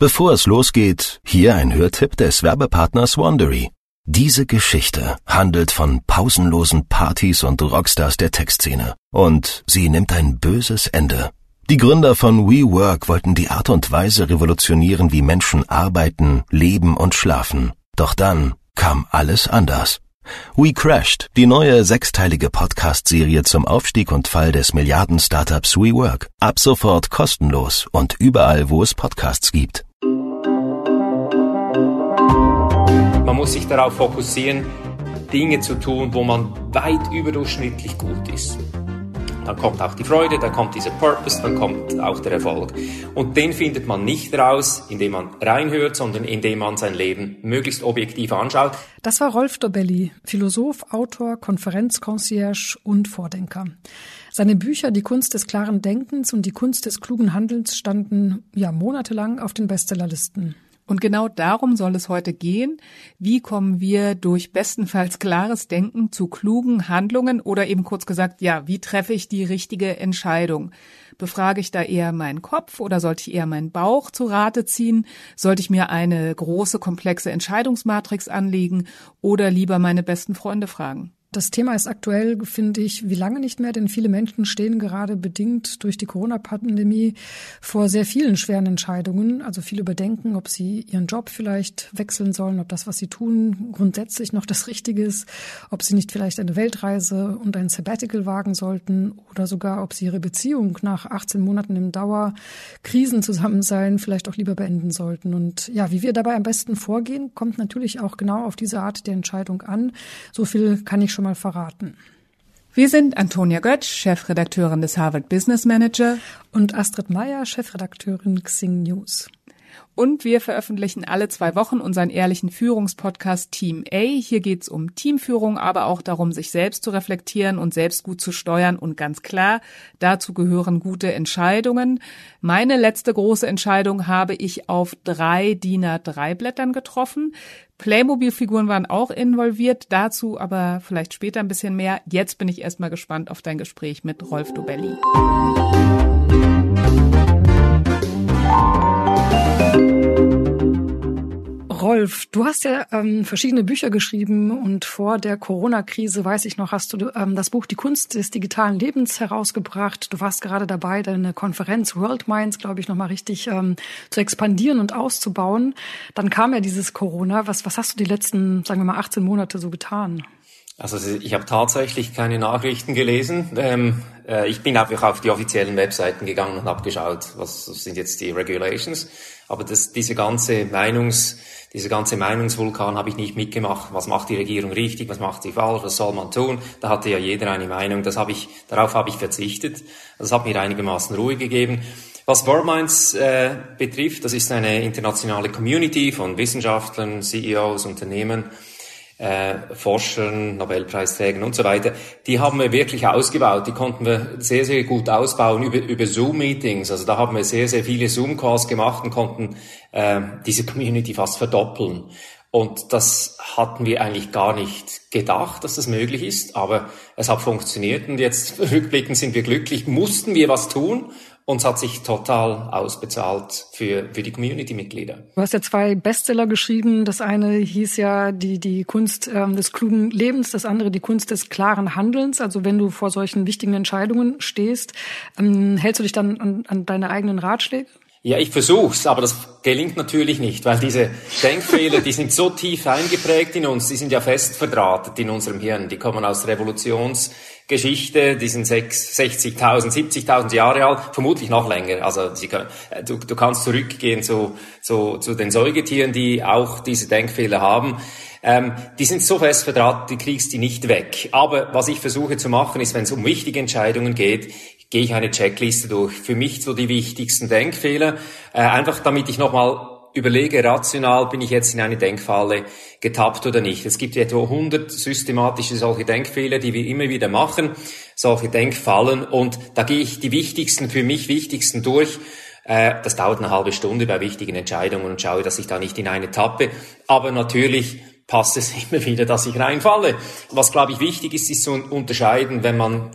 Bevor es losgeht, hier ein Hörtipp des Werbepartners Wandery. Diese Geschichte handelt von pausenlosen Partys und Rockstars der Textszene. Und sie nimmt ein böses Ende. Die Gründer von WeWork wollten die Art und Weise revolutionieren, wie Menschen arbeiten, leben und schlafen. Doch dann kam alles anders. We Crashed, die neue sechsteilige Podcast-Serie zum Aufstieg und Fall des Milliarden-Startups WeWork. Ab sofort kostenlos und überall, wo es Podcasts gibt. Man muss sich darauf fokussieren, Dinge zu tun, wo man weit überdurchschnittlich gut ist. Dann kommt auch die Freude, dann kommt dieser Purpose, dann kommt auch der Erfolg. Und den findet man nicht raus, indem man reinhört, sondern indem man sein Leben möglichst objektiv anschaut. Das war Rolf Dobelli, Philosoph, Autor, Konferenzconcierge und Vordenker. Seine Bücher Die Kunst des klaren Denkens und Die Kunst des klugen Handelns standen ja monatelang auf den Bestsellerlisten. Und genau darum soll es heute gehen. Wie kommen wir durch bestenfalls klares Denken zu klugen Handlungen oder eben kurz gesagt, ja, wie treffe ich die richtige Entscheidung? Befrage ich da eher meinen Kopf oder sollte ich eher meinen Bauch zu Rate ziehen? Sollte ich mir eine große, komplexe Entscheidungsmatrix anlegen oder lieber meine besten Freunde fragen? Das Thema ist aktuell, finde ich, wie lange nicht mehr, denn viele Menschen stehen gerade bedingt durch die Corona-Pandemie vor sehr vielen schweren Entscheidungen. Also viel überdenken, ob sie ihren Job vielleicht wechseln sollen, ob das, was sie tun, grundsätzlich noch das Richtige ist, ob sie nicht vielleicht eine Weltreise und ein Sabbatical wagen sollten oder sogar, ob sie ihre Beziehung nach 18 Monaten im Dauerkrisen zusammen sein vielleicht auch lieber beenden sollten. Und ja, wie wir dabei am besten vorgehen, kommt natürlich auch genau auf diese Art der Entscheidung an. So viel kann ich mal verraten. Wir sind Antonia Götsch, Chefredakteurin des Harvard Business Manager und Astrid Meyer, Chefredakteurin Xing News. Und wir veröffentlichen alle zwei Wochen unseren ehrlichen Führungspodcast Team A. Hier geht's um Teamführung, aber auch darum, sich selbst zu reflektieren und selbst gut zu steuern. Und ganz klar, dazu gehören gute Entscheidungen. Meine letzte große Entscheidung habe ich auf drei DIN A3 Blättern getroffen. Playmobil-Figuren waren auch involviert, dazu aber vielleicht später ein bisschen mehr. Jetzt bin ich erstmal gespannt auf dein Gespräch mit Rolf Dobelli. Rolf, du hast ja ähm, verschiedene Bücher geschrieben und vor der Corona-Krise, weiß ich noch, hast du ähm, das Buch Die Kunst des digitalen Lebens herausgebracht. Du warst gerade dabei, deine Konferenz World Minds, glaube ich, nochmal richtig ähm, zu expandieren und auszubauen. Dann kam ja dieses Corona. Was, was hast du die letzten, sagen wir mal, 18 Monate so getan? Also ich habe tatsächlich keine Nachrichten gelesen. Ähm, äh, ich bin einfach auf die offiziellen Webseiten gegangen und habe geschaut, was sind jetzt die Regulations. Aber das, diese ganze Meinungs, diese ganze Meinungsvulkan habe ich nicht mitgemacht. Was macht die Regierung richtig, was macht sie falsch, was soll man tun? Da hatte ja jeder eine Meinung. Das habe ich, darauf habe ich verzichtet. Das hat mir einigermaßen Ruhe gegeben. Was WorldMinds äh, betrifft, das ist eine internationale Community von Wissenschaftlern, CEOs, Unternehmen, äh, Forschern, Nobelpreisträgern und so weiter, die haben wir wirklich ausgebaut. Die konnten wir sehr, sehr gut ausbauen über, über Zoom-Meetings. Also da haben wir sehr, sehr viele Zoom-Calls gemacht und konnten äh, diese Community fast verdoppeln. Und das hatten wir eigentlich gar nicht gedacht, dass das möglich ist, aber es hat funktioniert und jetzt rückblickend sind wir glücklich. Mussten wir was tun und es hat sich total ausbezahlt für, für die Community-Mitglieder. Du hast ja zwei Bestseller geschrieben. Das eine hieß ja die, die Kunst ähm, des klugen Lebens, das andere die Kunst des klaren Handelns. Also wenn du vor solchen wichtigen Entscheidungen stehst, ähm, hältst du dich dann an, an deine eigenen Ratschläge? Ja, ich versuch's, aber das gelingt natürlich nicht, weil diese Denkfehler, die sind so tief eingeprägt in uns, die sind ja fest verdrahtet in unserem Hirn. Die kommen aus Revolutions Geschichte, die sind 60.000, 70.000 Jahre alt, vermutlich noch länger. Also können, äh, du, du kannst zurückgehen zu, zu, zu den Säugetieren, die auch diese Denkfehler haben. Ähm, die sind so fest verdrahtet, die kriegst du nicht weg. Aber was ich versuche zu machen, ist, wenn es um wichtige Entscheidungen geht, gehe ich eine Checkliste durch. Für mich so die wichtigsten Denkfehler, äh, einfach damit ich nochmal überlege rational, bin ich jetzt in eine Denkfalle getappt oder nicht. Es gibt etwa 100 systematische solche Denkfehler, die wir immer wieder machen, solche Denkfallen und da gehe ich die wichtigsten, für mich wichtigsten durch. Äh, das dauert eine halbe Stunde bei wichtigen Entscheidungen und schaue, dass ich da nicht in eine tappe. Aber natürlich passt es immer wieder, dass ich reinfalle. Was, glaube ich, wichtig ist, ist zu unterscheiden, wenn man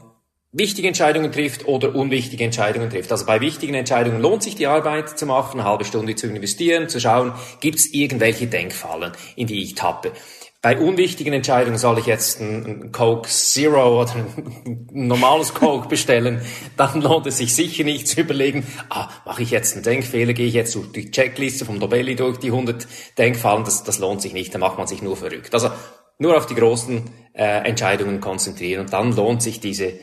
wichtige Entscheidungen trifft oder unwichtige Entscheidungen trifft. Also bei wichtigen Entscheidungen lohnt sich die Arbeit zu machen, eine halbe Stunde zu investieren, zu schauen, gibt es irgendwelche Denkfallen, in die ich tappe. Bei unwichtigen Entscheidungen soll ich jetzt ein, Coke Zero oder ein normales Coke bestellen, dann lohnt es sich sicher nicht zu überlegen, ah, mache ich jetzt einen Denkfehler, gehe ich jetzt durch die Checkliste vom Dobelli durch die 100 Denkfallen, das, das lohnt sich nicht, da macht man sich nur verrückt. Also nur auf die großen äh, Entscheidungen konzentrieren und dann lohnt sich diese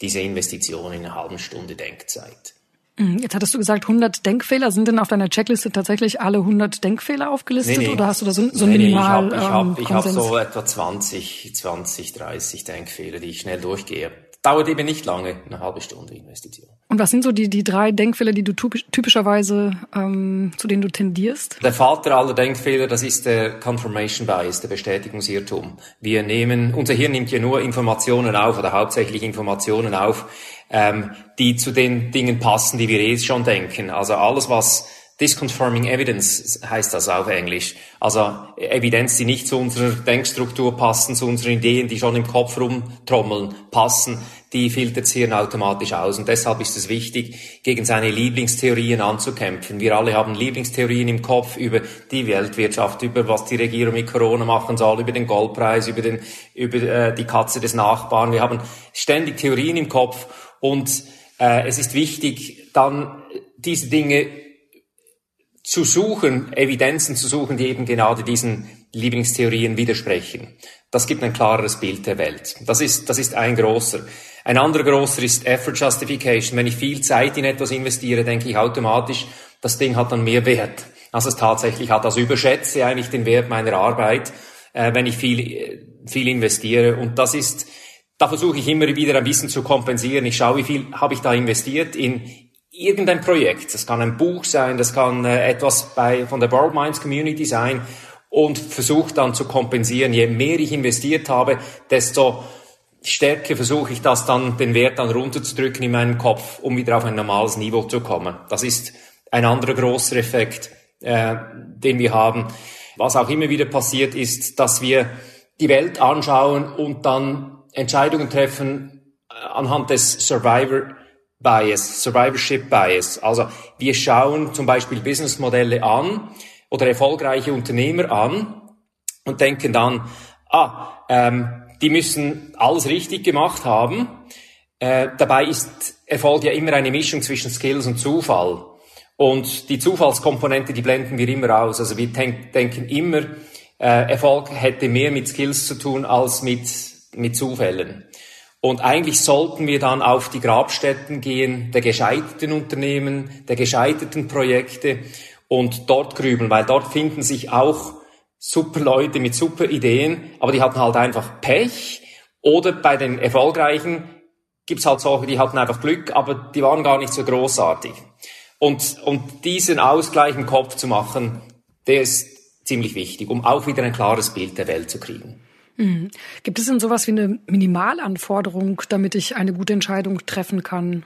diese Investition in einer halben Stunde Denkzeit. Mhm, jetzt hattest du gesagt, 100 Denkfehler. Sind denn auf deiner Checkliste tatsächlich alle 100 Denkfehler aufgelistet nee, nee. oder hast du da so, so nee, minimal nee, Ich habe hab, ich hab so etwa 20, 20, 30 Denkfehler, die ich schnell durchgehe dauert eben nicht lange, eine halbe Stunde Investition. Und was sind so die, die drei Denkfehler, die du typischerweise, ähm, zu denen du tendierst? Der Vater aller Denkfehler, das ist der Confirmation Bias, der Bestätigungsirrtum. Wir nehmen, unser Hirn nimmt ja nur Informationen auf oder hauptsächlich Informationen auf, ähm, die zu den Dingen passen, die wir eh schon denken. Also alles, was Disconfirming Evidence heißt das auf Englisch. Also Evidenz, die nicht zu unserer Denkstruktur passen, zu unseren Ideen, die schon im Kopf rumtrommeln, passen, die filtert das Hirn automatisch aus. Und deshalb ist es wichtig, gegen seine Lieblingstheorien anzukämpfen. Wir alle haben Lieblingstheorien im Kopf über die Weltwirtschaft, über was die Regierung mit Corona machen soll, über den Goldpreis, über, den, über äh, die Katze des Nachbarn. Wir haben ständig Theorien im Kopf und äh, es ist wichtig, dann diese Dinge zu suchen, Evidenzen zu suchen, die eben genau diesen Lieblingstheorien widersprechen. Das gibt ein klareres Bild der Welt. Das ist, das ist ein großer. Ein anderer großer ist Effort Justification. Wenn ich viel Zeit in etwas investiere, denke ich automatisch, das Ding hat dann mehr Wert, als es tatsächlich hat. Also überschätze eigentlich den Wert meiner Arbeit, äh, wenn ich viel, äh, viel investiere. Und das ist, da versuche ich immer wieder ein bisschen zu kompensieren. Ich schaue, wie viel habe ich da investiert in irgendein Projekt. Das kann ein Buch sein, das kann äh, etwas bei, von der Borrowed Minds Community sein und versuche dann zu kompensieren. Je mehr ich investiert habe, desto stärker versuche ich das dann, den Wert dann runterzudrücken in meinem Kopf, um wieder auf ein normales Niveau zu kommen. Das ist ein anderer großer Effekt, äh, den wir haben. Was auch immer wieder passiert, ist, dass wir die Welt anschauen und dann Entscheidungen treffen äh, anhand des Survivor Bias, Survivorship Bias. Also wir schauen zum Beispiel Businessmodelle an oder erfolgreiche Unternehmer an und denken dann, ah, ähm, die müssen alles richtig gemacht haben. Äh, dabei ist Erfolg ja immer eine Mischung zwischen Skills und Zufall. Und die Zufallskomponente, die blenden wir immer aus. Also wir denk denken immer, äh, Erfolg hätte mehr mit Skills zu tun als mit, mit Zufällen. Und eigentlich sollten wir dann auf die Grabstätten gehen der gescheiterten Unternehmen, der gescheiterten Projekte und dort grübeln, weil dort finden sich auch super Leute mit super Ideen, aber die hatten halt einfach Pech. Oder bei den Erfolgreichen gibt's halt solche, die hatten einfach Glück, aber die waren gar nicht so großartig. Und, und diesen Ausgleich im Kopf zu machen, der ist ziemlich wichtig, um auch wieder ein klares Bild der Welt zu kriegen. Mhm. Gibt es denn sowas wie eine Minimalanforderung, damit ich eine gute Entscheidung treffen kann?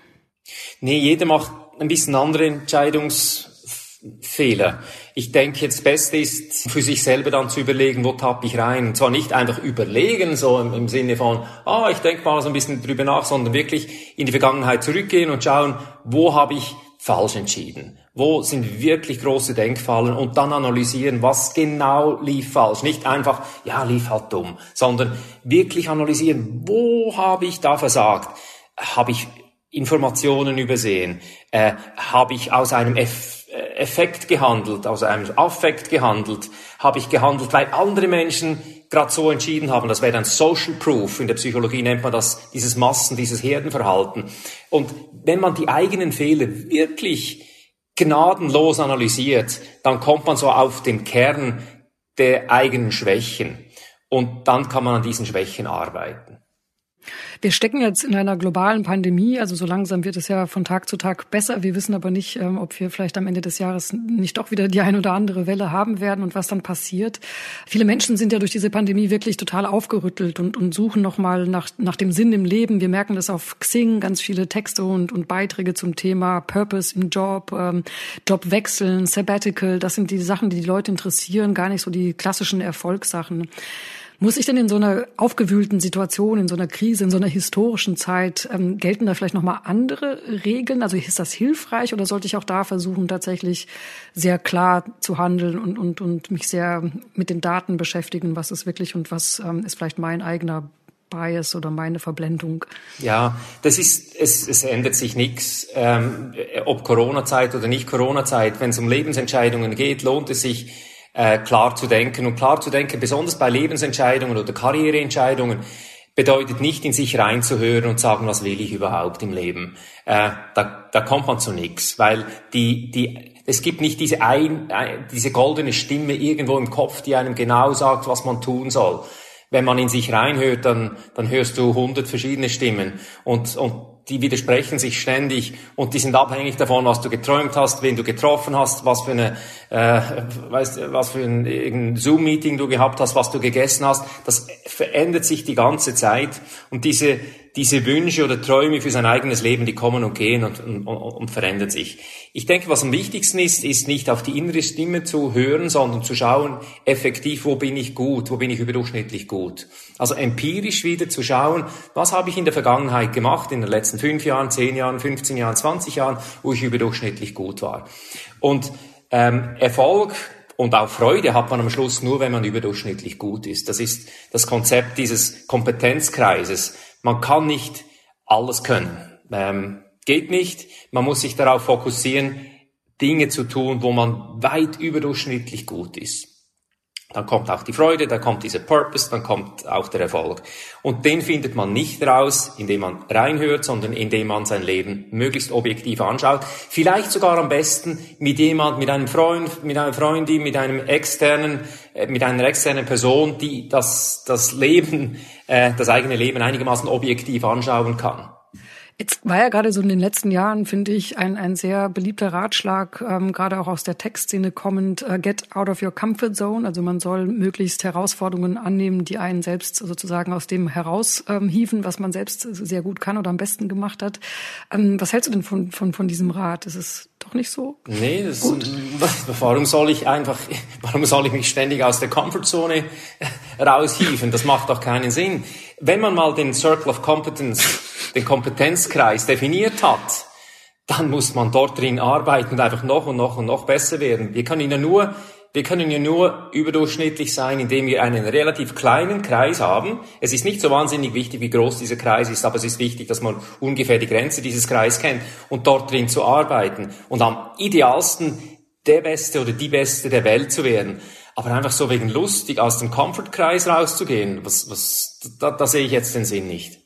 Nee, jeder macht ein bisschen andere Entscheidungsfehler. Ich denke, jetzt das Beste ist, für sich selber dann zu überlegen, wo tappe ich rein. Und zwar nicht einfach überlegen, so im, im Sinne von, ah, ich denke mal so ein bisschen drüber nach, sondern wirklich in die Vergangenheit zurückgehen und schauen, wo habe ich falsch entschieden? Wo sind wirklich große Denkfallen und dann analysieren, was genau lief falsch. Nicht einfach, ja, lief halt dumm, sondern wirklich analysieren, wo habe ich da versagt? Habe ich Informationen übersehen? Äh, habe ich aus einem Eff Effekt gehandelt, aus einem Affekt gehandelt? Habe ich gehandelt, weil andere Menschen gerade so entschieden haben. Das wäre dann Social Proof. In der Psychologie nennt man das dieses Massen, dieses Herdenverhalten. Und wenn man die eigenen Fehler wirklich gnadenlos analysiert, dann kommt man so auf den Kern der eigenen Schwächen. Und dann kann man an diesen Schwächen arbeiten. Wir stecken jetzt in einer globalen Pandemie, also so langsam wird es ja von Tag zu Tag besser. Wir wissen aber nicht, ähm, ob wir vielleicht am Ende des Jahres nicht doch wieder die ein oder andere Welle haben werden und was dann passiert. Viele Menschen sind ja durch diese Pandemie wirklich total aufgerüttelt und, und suchen nochmal nach, nach dem Sinn im Leben. Wir merken das auf Xing, ganz viele Texte und, und Beiträge zum Thema Purpose im Job, ähm, Job wechseln, Sabbatical. Das sind die Sachen, die die Leute interessieren, gar nicht so die klassischen Erfolgssachen. Muss ich denn in so einer aufgewühlten Situation, in so einer Krise, in so einer historischen Zeit, ähm, gelten da vielleicht nochmal andere Regeln? Also ist das hilfreich oder sollte ich auch da versuchen, tatsächlich sehr klar zu handeln und, und, und mich sehr mit den Daten beschäftigen, was ist wirklich und was ähm, ist vielleicht mein eigener Bias oder meine Verblendung. Ja, das ist, es, es ändert sich nichts, ähm, ob Corona-Zeit oder nicht Corona-Zeit. Wenn es um Lebensentscheidungen geht, lohnt es sich, äh, klar zu denken. Und klar zu denken, besonders bei Lebensentscheidungen oder Karriereentscheidungen, bedeutet nicht in sich reinzuhören und sagen, was will ich überhaupt im Leben. Äh, da, da kommt man zu nichts, weil die, die, es gibt nicht diese, ein, diese goldene Stimme irgendwo im Kopf, die einem genau sagt, was man tun soll wenn man in sich reinhört, dann, dann hörst du hundert verschiedene Stimmen und, und die widersprechen sich ständig und die sind abhängig davon, was du geträumt hast, wen du getroffen hast, was für eine, äh, weißt, was für ein, ein Zoom-Meeting du gehabt hast, was du gegessen hast. Das verändert sich die ganze Zeit und diese diese Wünsche oder Träume für sein eigenes Leben, die kommen und gehen und, und, und verändern sich. Ich denke, was am wichtigsten ist, ist nicht auf die innere Stimme zu hören, sondern zu schauen, effektiv, wo bin ich gut, wo bin ich überdurchschnittlich gut. Also empirisch wieder zu schauen, was habe ich in der Vergangenheit gemacht, in den letzten fünf Jahren, zehn Jahren, 15 Jahren, 20 Jahren, wo ich überdurchschnittlich gut war. Und ähm, Erfolg und auch Freude hat man am Schluss nur, wenn man überdurchschnittlich gut ist. Das ist das Konzept dieses Kompetenzkreises. Man kann nicht alles können. Ähm, geht nicht. Man muss sich darauf fokussieren, Dinge zu tun, wo man weit überdurchschnittlich gut ist. Dann kommt auch die Freude, dann kommt dieser Purpose, dann kommt auch der Erfolg. Und den findet man nicht raus, indem man reinhört, sondern indem man sein Leben möglichst objektiv anschaut. Vielleicht sogar am besten mit jemand, mit einem Freund, mit einer Freundin, mit einem externen, äh, mit einer externen Person, die das, das Leben, äh, das eigene Leben einigermaßen objektiv anschauen kann. Jetzt war ja gerade so in den letzten Jahren, finde ich, ein, ein sehr beliebter Ratschlag, ähm, gerade auch aus der Textszene kommend, uh, get out of your comfort zone. Also man soll möglichst Herausforderungen annehmen, die einen selbst sozusagen aus dem heraushieven, ähm, was man selbst sehr gut kann oder am besten gemacht hat. Ähm, was hältst du denn von, von, von diesem Rat? Ist es doch nicht so? Nee, das, gut? warum soll ich einfach, warum soll ich mich ständig aus der Comfortzone raushieven? Das macht doch keinen Sinn. Wenn man mal den Circle of Competence den Kompetenzkreis definiert hat, dann muss man dort drin arbeiten und einfach noch und noch und noch besser werden. Wir können ja nur, wir können ja nur überdurchschnittlich sein, indem wir einen relativ kleinen Kreis haben. Es ist nicht so wahnsinnig wichtig, wie groß dieser Kreis ist, aber es ist wichtig, dass man ungefähr die Grenze dieses Kreises kennt und dort drin zu arbeiten und am idealsten der Beste oder die Beste der Welt zu werden. Aber einfach so wegen lustig aus dem Comfort-Kreis rauszugehen, was, was, da, da sehe ich jetzt den Sinn nicht.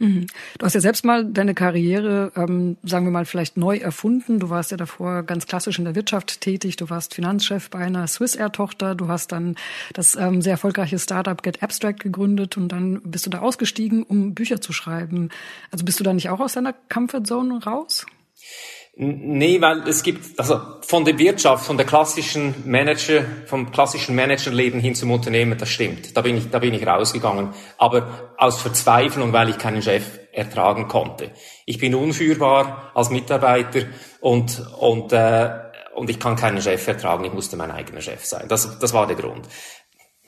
Mhm. Du hast ja selbst mal deine Karriere, ähm, sagen wir mal, vielleicht neu erfunden. Du warst ja davor ganz klassisch in der Wirtschaft tätig. Du warst Finanzchef bei einer Swissair-Tochter. Du hast dann das ähm, sehr erfolgreiche Startup Get Abstract gegründet und dann bist du da ausgestiegen, um Bücher zu schreiben. Also bist du da nicht auch aus deiner Comfortzone raus? Nee, weil es gibt, also von der Wirtschaft, von der klassischen Manager, vom klassischen Managerleben hin zum Unternehmen, das stimmt. Da bin ich, da bin ich rausgegangen. Aber aus Verzweiflung, weil ich keinen Chef ertragen konnte. Ich bin unführbar als Mitarbeiter und, und, äh, und ich kann keinen Chef ertragen. Ich musste mein eigener Chef sein. Das, das war der Grund.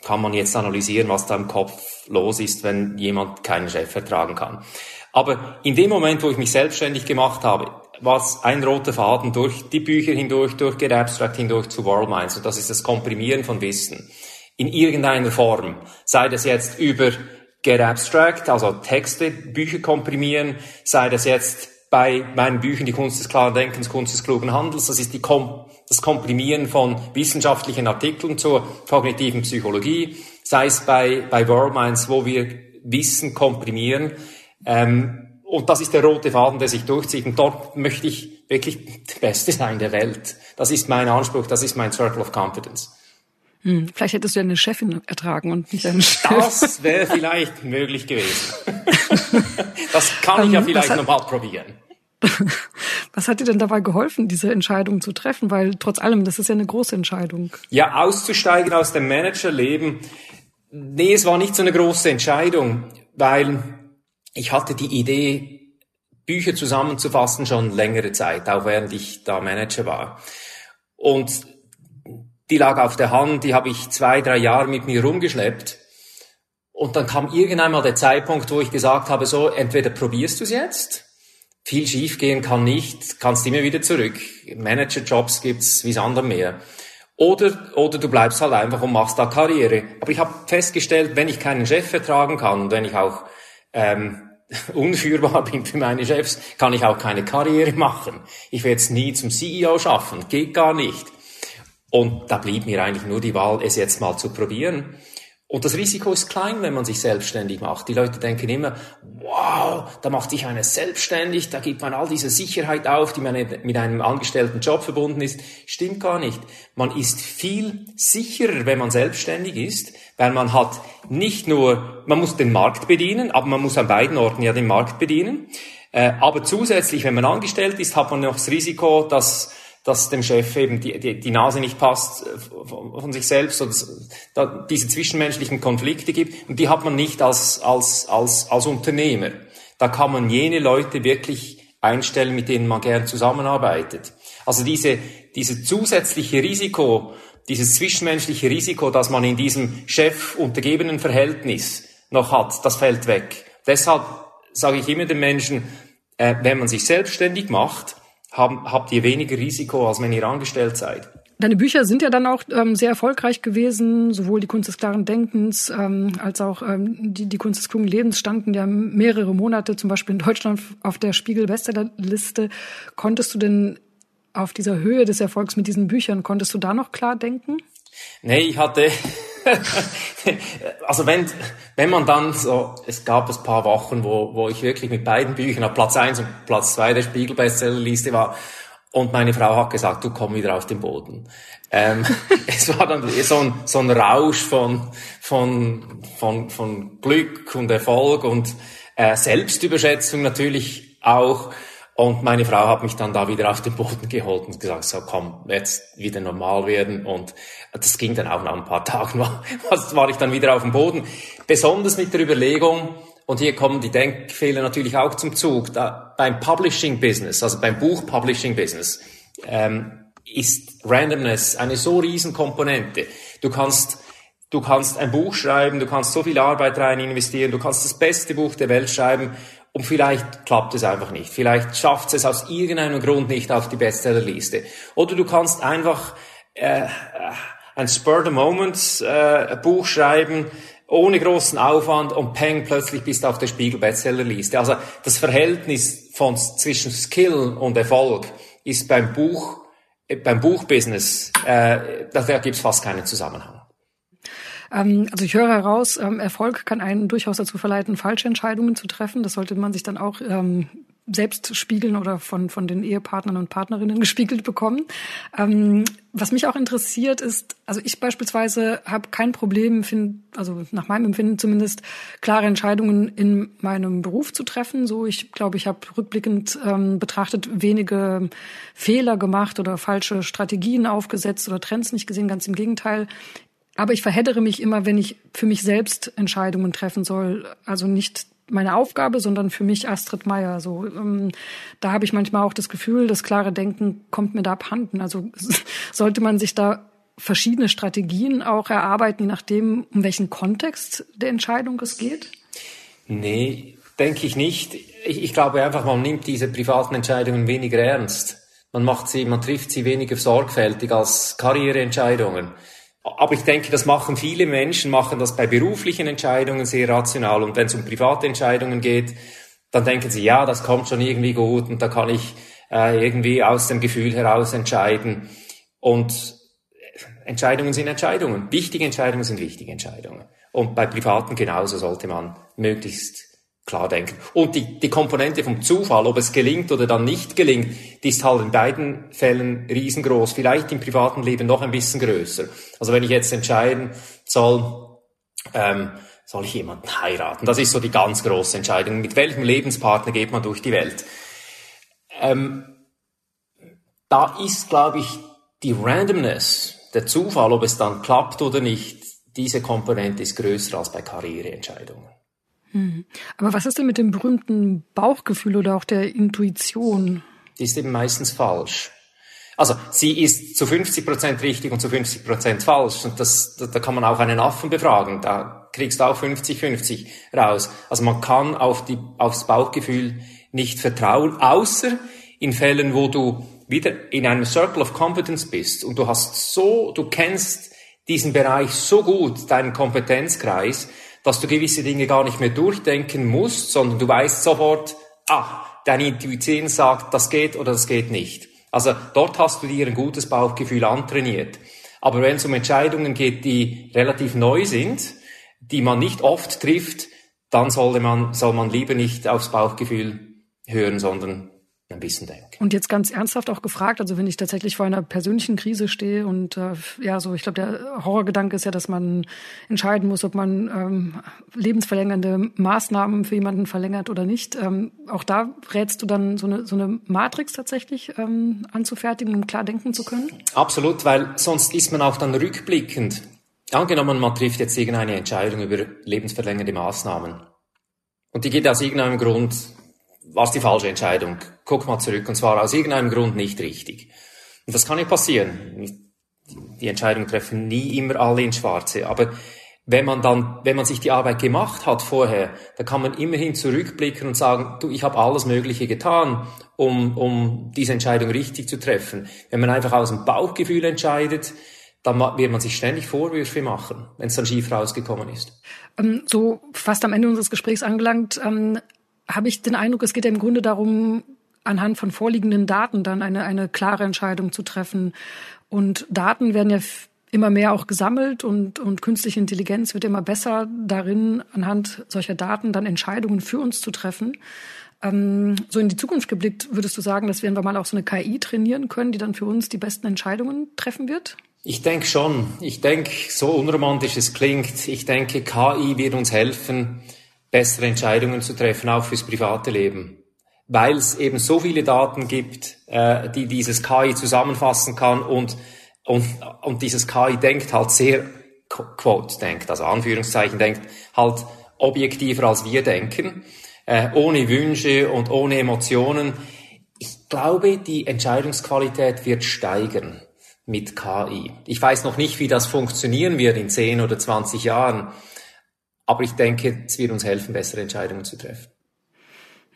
Kann man jetzt analysieren, was da im Kopf los ist, wenn jemand keinen Chef ertragen kann. Aber in dem Moment, wo ich mich selbstständig gemacht habe, was ein roter Faden durch die Bücher hindurch, durch Get Abstract hindurch zu Worldminds. Und das ist das Komprimieren von Wissen. In irgendeiner Form. Sei das jetzt über Get Abstract, also Texte, Bücher komprimieren, sei das jetzt bei meinen Büchern Die Kunst des klaren Denkens, Kunst des klugen Handels, das ist Kom das Komprimieren von wissenschaftlichen Artikeln zur kognitiven Psychologie, sei es bei, bei Worldminds, wo wir Wissen komprimieren. Ähm, und das ist der rote Faden, der sich durchzieht. Und dort möchte ich wirklich der Beste sein der Welt. Das ist mein Anspruch, das ist mein Circle of Confidence. Hm, vielleicht hättest du ja eine Chefin ertragen und nicht einen Chef. Das wäre vielleicht möglich gewesen. das kann ich ja ähm, vielleicht hat, nochmal probieren. Was hat dir denn dabei geholfen, diese Entscheidung zu treffen? Weil trotz allem, das ist ja eine große Entscheidung. Ja, auszusteigen aus dem Managerleben. Nee, es war nicht so eine große Entscheidung, weil ich hatte die Idee, Bücher zusammenzufassen schon längere Zeit, auch während ich da Manager war. Und die lag auf der Hand, die habe ich zwei, drei Jahre mit mir rumgeschleppt. Und dann kam irgendwann mal der Zeitpunkt, wo ich gesagt habe, so, entweder probierst du es jetzt, viel schiefgehen kann nicht, kannst immer wieder zurück. Managerjobs gibt's wie Sand am Meer. Oder, oder du bleibst halt einfach und machst da Karriere. Aber ich habe festgestellt, wenn ich keinen Chef vertragen kann wenn ich auch ähm, unführbar bin für meine Chefs, kann ich auch keine Karriere machen. Ich werde es nie zum CEO schaffen, geht gar nicht. Und da blieb mir eigentlich nur die Wahl, es jetzt mal zu probieren. Und das Risiko ist klein, wenn man sich selbstständig macht. Die Leute denken immer, wow, da macht sich einer selbstständig, da gibt man all diese Sicherheit auf, die man mit einem angestellten Job verbunden ist. Stimmt gar nicht. Man ist viel sicherer, wenn man selbstständig ist, weil man hat nicht nur, man muss den Markt bedienen, aber man muss an beiden Orten ja den Markt bedienen. Äh, aber zusätzlich, wenn man angestellt ist, hat man noch das Risiko, dass dass dem Chef eben die, die, die Nase nicht passt äh, von sich selbst oder da diese zwischenmenschlichen Konflikte gibt. Und die hat man nicht als, als, als, als Unternehmer. Da kann man jene Leute wirklich einstellen, mit denen man gern zusammenarbeitet. Also diese, diese zusätzliche Risiko, dieses zwischenmenschliche Risiko, das man in diesem Chef-untergebenen Verhältnis noch hat, das fällt weg. Deshalb sage ich immer den Menschen, äh, wenn man sich selbstständig macht, haben, habt ihr weniger Risiko, als wenn ihr angestellt seid. Deine Bücher sind ja dann auch ähm, sehr erfolgreich gewesen, sowohl die Kunst des klaren Denkens ähm, als auch ähm, die, die Kunst des klugen Lebens standen ja mehrere Monate zum Beispiel in Deutschland auf der Spiegel-Bestsellerliste. Konntest du denn auf dieser Höhe des Erfolgs mit diesen Büchern, konntest du da noch klar denken? Nee, ich hatte, also wenn, wenn man dann so, es gab ein paar Wochen, wo, wo ich wirklich mit beiden Büchern auf Platz eins und Platz zwei der Spiegel-Bestsellerliste war und meine Frau hat gesagt, du komm wieder auf den Boden. Ähm, es war dann so ein, so ein Rausch von, von, von, von Glück und Erfolg und äh, Selbstüberschätzung natürlich auch. Und meine Frau hat mich dann da wieder auf den Boden geholt und gesagt, so komm, jetzt wieder normal werden. Und das ging dann auch nach ein paar Tagen, war, war ich dann wieder auf dem Boden. Besonders mit der Überlegung, und hier kommen die Denkfehler natürlich auch zum Zug, da, beim Publishing Business, also beim Buch Publishing Business, ähm, ist Randomness eine so riesen Komponente. Du kannst Du kannst ein Buch schreiben, du kannst so viel Arbeit rein investieren, du kannst das beste Buch der Welt schreiben und vielleicht klappt es einfach nicht. Vielleicht schafft es aus irgendeinem Grund nicht auf die Bestsellerliste. Oder du kannst einfach äh, ein Spur the Moment äh, Buch schreiben ohne großen Aufwand und peng, plötzlich bist du auf der Spiegel Bestsellerliste. Also das Verhältnis von zwischen Skill und Erfolg ist beim Buch äh, beim Buchbusiness äh, da, da gibt es fast keinen Zusammenhang. Ähm, also ich höre heraus, ähm, Erfolg kann einen durchaus dazu verleiten, falsche Entscheidungen zu treffen. Das sollte man sich dann auch ähm, selbst spiegeln oder von, von den Ehepartnern und Partnerinnen gespiegelt bekommen. Ähm, was mich auch interessiert ist, also ich beispielsweise habe kein Problem, find, also nach meinem Empfinden zumindest, klare Entscheidungen in meinem Beruf zu treffen. So, ich glaube, ich habe rückblickend ähm, betrachtet wenige Fehler gemacht oder falsche Strategien aufgesetzt oder Trends nicht gesehen. Ganz im Gegenteil. Aber ich verheddere mich immer, wenn ich für mich selbst Entscheidungen treffen soll. Also nicht meine Aufgabe, sondern für mich Astrid Meyer. So, ähm, da habe ich manchmal auch das Gefühl, das klare Denken kommt mir da abhanden. Also sollte man sich da verschiedene Strategien auch erarbeiten, je nachdem, um welchen Kontext der Entscheidung es geht? Nee, denke ich nicht. Ich, ich glaube einfach, man nimmt diese privaten Entscheidungen weniger ernst. Man macht sie, man trifft sie weniger sorgfältig als Karriereentscheidungen. Aber ich denke, das machen viele Menschen, machen das bei beruflichen Entscheidungen sehr rational. Und wenn es um private Entscheidungen geht, dann denken sie, ja, das kommt schon irgendwie gut und da kann ich äh, irgendwie aus dem Gefühl heraus entscheiden. Und Entscheidungen sind Entscheidungen. Wichtige Entscheidungen sind wichtige Entscheidungen. Und bei privaten genauso sollte man möglichst klar denken. Und die, die Komponente vom Zufall, ob es gelingt oder dann nicht gelingt, die ist halt in beiden Fällen riesengroß. Vielleicht im privaten Leben noch ein bisschen größer. Also wenn ich jetzt entscheiden soll, ähm, soll ich jemanden heiraten? Das ist so die ganz große Entscheidung. Mit welchem Lebenspartner geht man durch die Welt? Ähm, da ist, glaube ich, die Randomness, der Zufall, ob es dann klappt oder nicht, diese Komponente ist größer als bei Karriereentscheidungen. Hm. Aber was ist denn mit dem berühmten Bauchgefühl oder auch der Intuition? Die ist eben meistens falsch. Also sie ist zu 50 Prozent richtig und zu 50 Prozent falsch. Und das, da, da kann man auch einen Affen befragen. Da kriegst du auch 50-50 raus. Also man kann auf die, aufs Bauchgefühl nicht vertrauen, außer in Fällen, wo du wieder in einem Circle of Competence bist und du hast so, du kennst diesen Bereich so gut, deinen Kompetenzkreis, dass du gewisse Dinge gar nicht mehr durchdenken musst, sondern du weißt sofort, ah, deine Intuition sagt, das geht oder das geht nicht. Also dort hast du dir ein gutes Bauchgefühl antrainiert. Aber wenn es um Entscheidungen geht, die relativ neu sind, die man nicht oft trifft, dann soll man, soll man lieber nicht aufs Bauchgefühl hören, sondern ein bisschen denken. Und jetzt ganz ernsthaft auch gefragt, also wenn ich tatsächlich vor einer persönlichen Krise stehe und äh, ja, so ich glaube, der Horrorgedanke ist ja, dass man entscheiden muss, ob man ähm, lebensverlängernde Maßnahmen für jemanden verlängert oder nicht. Ähm, auch da rätst du dann so eine, so eine Matrix tatsächlich ähm, anzufertigen, um klar denken zu können? Absolut, weil sonst ist man auch dann rückblickend. Angenommen, man trifft jetzt irgendeine Entscheidung über lebensverlängernde Maßnahmen. Und die geht aus irgendeinem Grund war es die falsche Entscheidung. Guck mal zurück. Und zwar aus irgendeinem Grund nicht richtig. Und das kann ja passieren. Die Entscheidungen treffen nie immer alle ins Schwarze. Aber wenn man dann, wenn man sich die Arbeit gemacht hat vorher, dann kann man immerhin zurückblicken und sagen, du, ich habe alles Mögliche getan, um, um diese Entscheidung richtig zu treffen. Wenn man einfach aus dem Bauchgefühl entscheidet, dann wird man sich ständig Vorwürfe machen, wenn es dann schief rausgekommen ist. Ähm, so fast am Ende unseres Gesprächs angelangt, ähm, habe ich den Eindruck, es geht ja im Grunde darum, anhand von vorliegenden Daten dann eine, eine klare Entscheidung zu treffen. Und Daten werden ja immer mehr auch gesammelt und, und künstliche Intelligenz wird immer besser darin, anhand solcher Daten dann Entscheidungen für uns zu treffen. Ähm, so in die Zukunft geblickt, würdest du sagen, dass wir irgendwann mal auch so eine KI trainieren können, die dann für uns die besten Entscheidungen treffen wird? Ich denke schon. Ich denke, so unromantisch es klingt, ich denke, KI wird uns helfen, bessere Entscheidungen zu treffen, auch fürs private Leben. Weil es eben so viele Daten gibt, äh, die dieses KI zusammenfassen kann und, und, und dieses KI denkt halt sehr, Quote denkt, also Anführungszeichen denkt, halt objektiver als wir denken, äh, ohne Wünsche und ohne Emotionen. Ich glaube, die Entscheidungsqualität wird steigern mit KI. Ich weiß noch nicht, wie das funktionieren wird in 10 oder 20 Jahren. Aber ich denke, es wird uns helfen, bessere Entscheidungen zu treffen.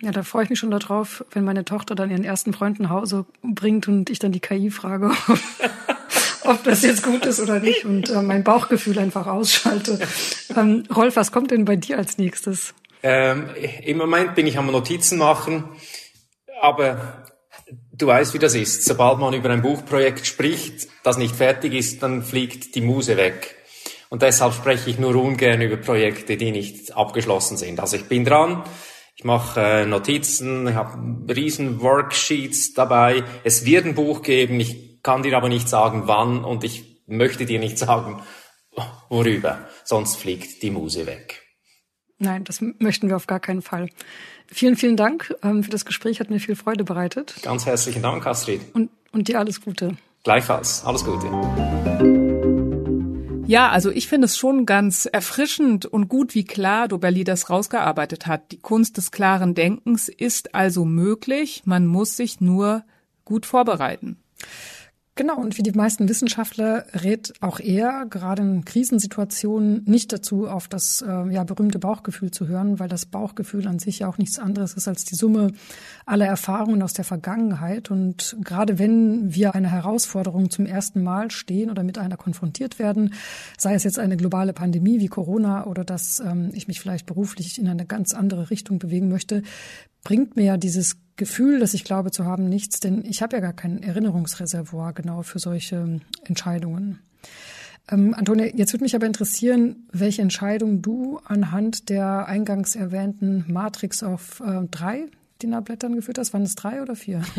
Ja, da freue ich mich schon darauf, wenn meine Tochter dann ihren ersten Freund nach Hause bringt und ich dann die KI frage, ob das jetzt gut ist oder nicht und äh, mein Bauchgefühl einfach ausschalte. Ähm, Rolf, was kommt denn bei dir als nächstes? Ähm, Im Moment bin ich am Notizen machen, aber du weißt, wie das ist. Sobald man über ein Buchprojekt spricht, das nicht fertig ist, dann fliegt die Muse weg. Und deshalb spreche ich nur ungern über Projekte, die nicht abgeschlossen sind. Also ich bin dran, ich mache äh, Notizen, ich habe riesen Worksheets dabei. Es wird ein Buch geben, ich kann dir aber nicht sagen, wann und ich möchte dir nicht sagen, worüber. Sonst fliegt die Muse weg. Nein, das möchten wir auf gar keinen Fall. Vielen, vielen Dank ähm, für das Gespräch, hat mir viel Freude bereitet. Ganz herzlichen Dank, Astrid. Und, und dir alles Gute. Gleichfalls, alles Gute. Ja, also ich finde es schon ganz erfrischend und gut, wie klar Doberli das rausgearbeitet hat. Die Kunst des klaren Denkens ist also möglich, man muss sich nur gut vorbereiten. Genau, und wie die meisten Wissenschaftler rät auch er, gerade in Krisensituationen, nicht dazu, auf das äh, ja, berühmte Bauchgefühl zu hören, weil das Bauchgefühl an sich ja auch nichts anderes ist als die Summe aller Erfahrungen aus der Vergangenheit. Und gerade wenn wir einer Herausforderung zum ersten Mal stehen oder mit einer konfrontiert werden, sei es jetzt eine globale Pandemie wie Corona oder dass ähm, ich mich vielleicht beruflich in eine ganz andere Richtung bewegen möchte, bringt mir ja dieses Gefühl, das ich glaube zu haben, nichts, denn ich habe ja gar kein Erinnerungsreservoir genau für solche Entscheidungen. Ähm, Antonia, jetzt würde mich aber interessieren, welche Entscheidung du anhand der eingangs erwähnten Matrix auf äh, drei DIN-A-Blättern geführt hast? Waren es drei oder vier?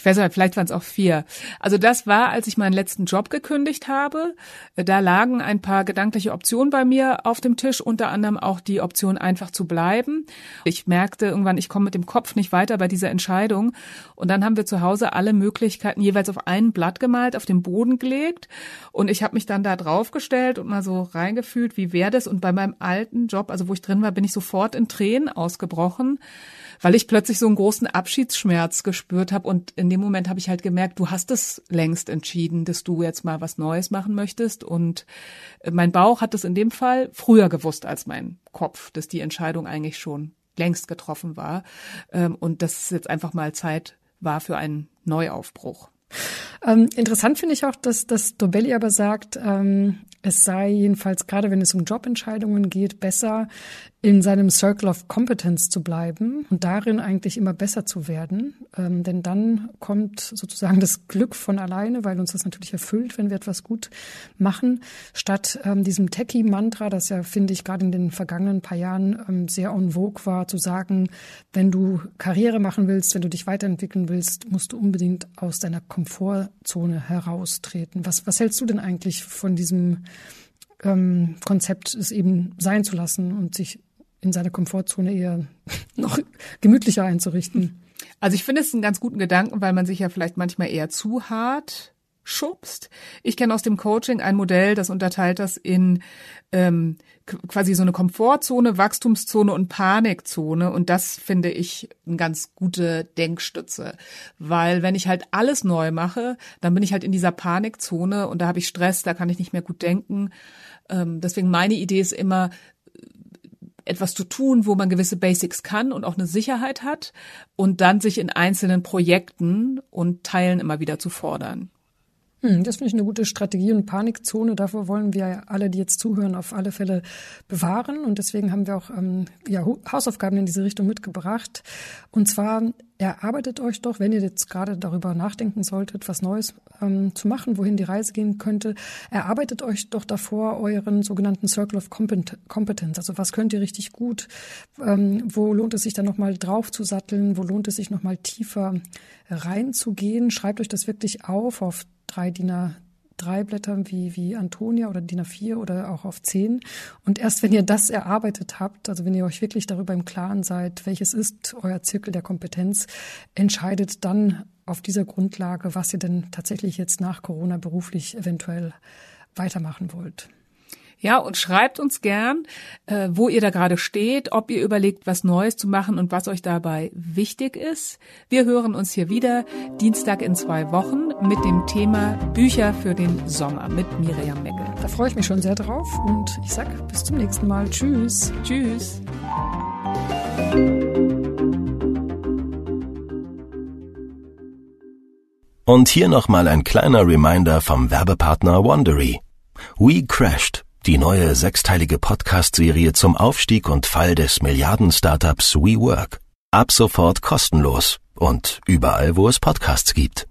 Ich weiß nicht, vielleicht waren es auch vier. Also das war, als ich meinen letzten Job gekündigt habe. Da lagen ein paar gedankliche Optionen bei mir auf dem Tisch, unter anderem auch die Option, einfach zu bleiben. Ich merkte irgendwann, ich komme mit dem Kopf nicht weiter bei dieser Entscheidung. Und dann haben wir zu Hause alle Möglichkeiten jeweils auf ein Blatt gemalt, auf den Boden gelegt. Und ich habe mich dann da draufgestellt und mal so reingefühlt, wie wäre das? Und bei meinem alten Job, also wo ich drin war, bin ich sofort in Tränen ausgebrochen, weil ich plötzlich so einen großen Abschiedsschmerz gespürt habe und in dem Moment habe ich halt gemerkt, du hast es längst entschieden, dass du jetzt mal was Neues machen möchtest und äh, mein Bauch hat es in dem Fall früher gewusst als mein Kopf, dass die Entscheidung eigentlich schon längst getroffen war ähm, und dass es jetzt einfach mal Zeit war für einen Neuaufbruch. Ähm, interessant finde ich auch, dass, dass Dobelli aber sagt, ähm, es sei jedenfalls gerade, wenn es um Jobentscheidungen geht, besser, in seinem Circle of Competence zu bleiben und darin eigentlich immer besser zu werden. Ähm, denn dann kommt sozusagen das Glück von alleine, weil uns das natürlich erfüllt, wenn wir etwas gut machen, statt ähm, diesem Techie-Mantra, das ja, finde ich, gerade in den vergangenen paar Jahren ähm, sehr en vogue war, zu sagen, wenn du Karriere machen willst, wenn du dich weiterentwickeln willst, musst du unbedingt aus deiner Komfortzone heraustreten. Was, was hältst du denn eigentlich von diesem ähm, Konzept, es eben sein zu lassen und sich in seiner Komfortzone eher noch gemütlicher einzurichten. Also ich finde es einen ganz guten Gedanken, weil man sich ja vielleicht manchmal eher zu hart schubst. Ich kenne aus dem Coaching ein Modell, das unterteilt das in ähm, quasi so eine Komfortzone, Wachstumszone und Panikzone. Und das finde ich eine ganz gute Denkstütze. Weil wenn ich halt alles neu mache, dann bin ich halt in dieser Panikzone und da habe ich Stress, da kann ich nicht mehr gut denken. Ähm, deswegen meine Idee ist immer, etwas zu tun, wo man gewisse Basics kann und auch eine Sicherheit hat und dann sich in einzelnen Projekten und Teilen immer wieder zu fordern. Hm, das finde ich eine gute Strategie und Panikzone. Davor wollen wir alle, die jetzt zuhören, auf alle Fälle bewahren. Und deswegen haben wir auch ähm, ja, Hausaufgaben in diese Richtung mitgebracht. Und zwar erarbeitet euch doch, wenn ihr jetzt gerade darüber nachdenken solltet, was Neues ähm, zu machen, wohin die Reise gehen könnte, erarbeitet euch doch davor euren sogenannten Circle of Competence. Also was könnt ihr richtig gut? Ähm, wo lohnt es sich dann nochmal drauf zu satteln? Wo lohnt es sich nochmal tiefer reinzugehen? Schreibt euch das wirklich auf auf drei DIN A drei Blättern wie, wie Antonia oder DIN A4 oder auch auf zehn. Und erst wenn ihr das erarbeitet habt, also wenn ihr euch wirklich darüber im Klaren seid, welches ist euer Zirkel der Kompetenz, entscheidet dann auf dieser Grundlage, was ihr denn tatsächlich jetzt nach Corona beruflich eventuell weitermachen wollt. Ja, und schreibt uns gern, äh, wo ihr da gerade steht, ob ihr überlegt, was Neues zu machen und was euch dabei wichtig ist. Wir hören uns hier wieder Dienstag in zwei Wochen mit dem Thema Bücher für den Sommer mit Miriam Meckel. Da freue ich mich schon sehr drauf und ich sag bis zum nächsten Mal. Tschüss. Tschüss. Und hier nochmal ein kleiner Reminder vom Werbepartner Wandery. We Crashed die neue sechsteilige Podcast-Serie zum Aufstieg und Fall des Milliarden-Startups WeWork. Ab sofort kostenlos und überall, wo es Podcasts gibt.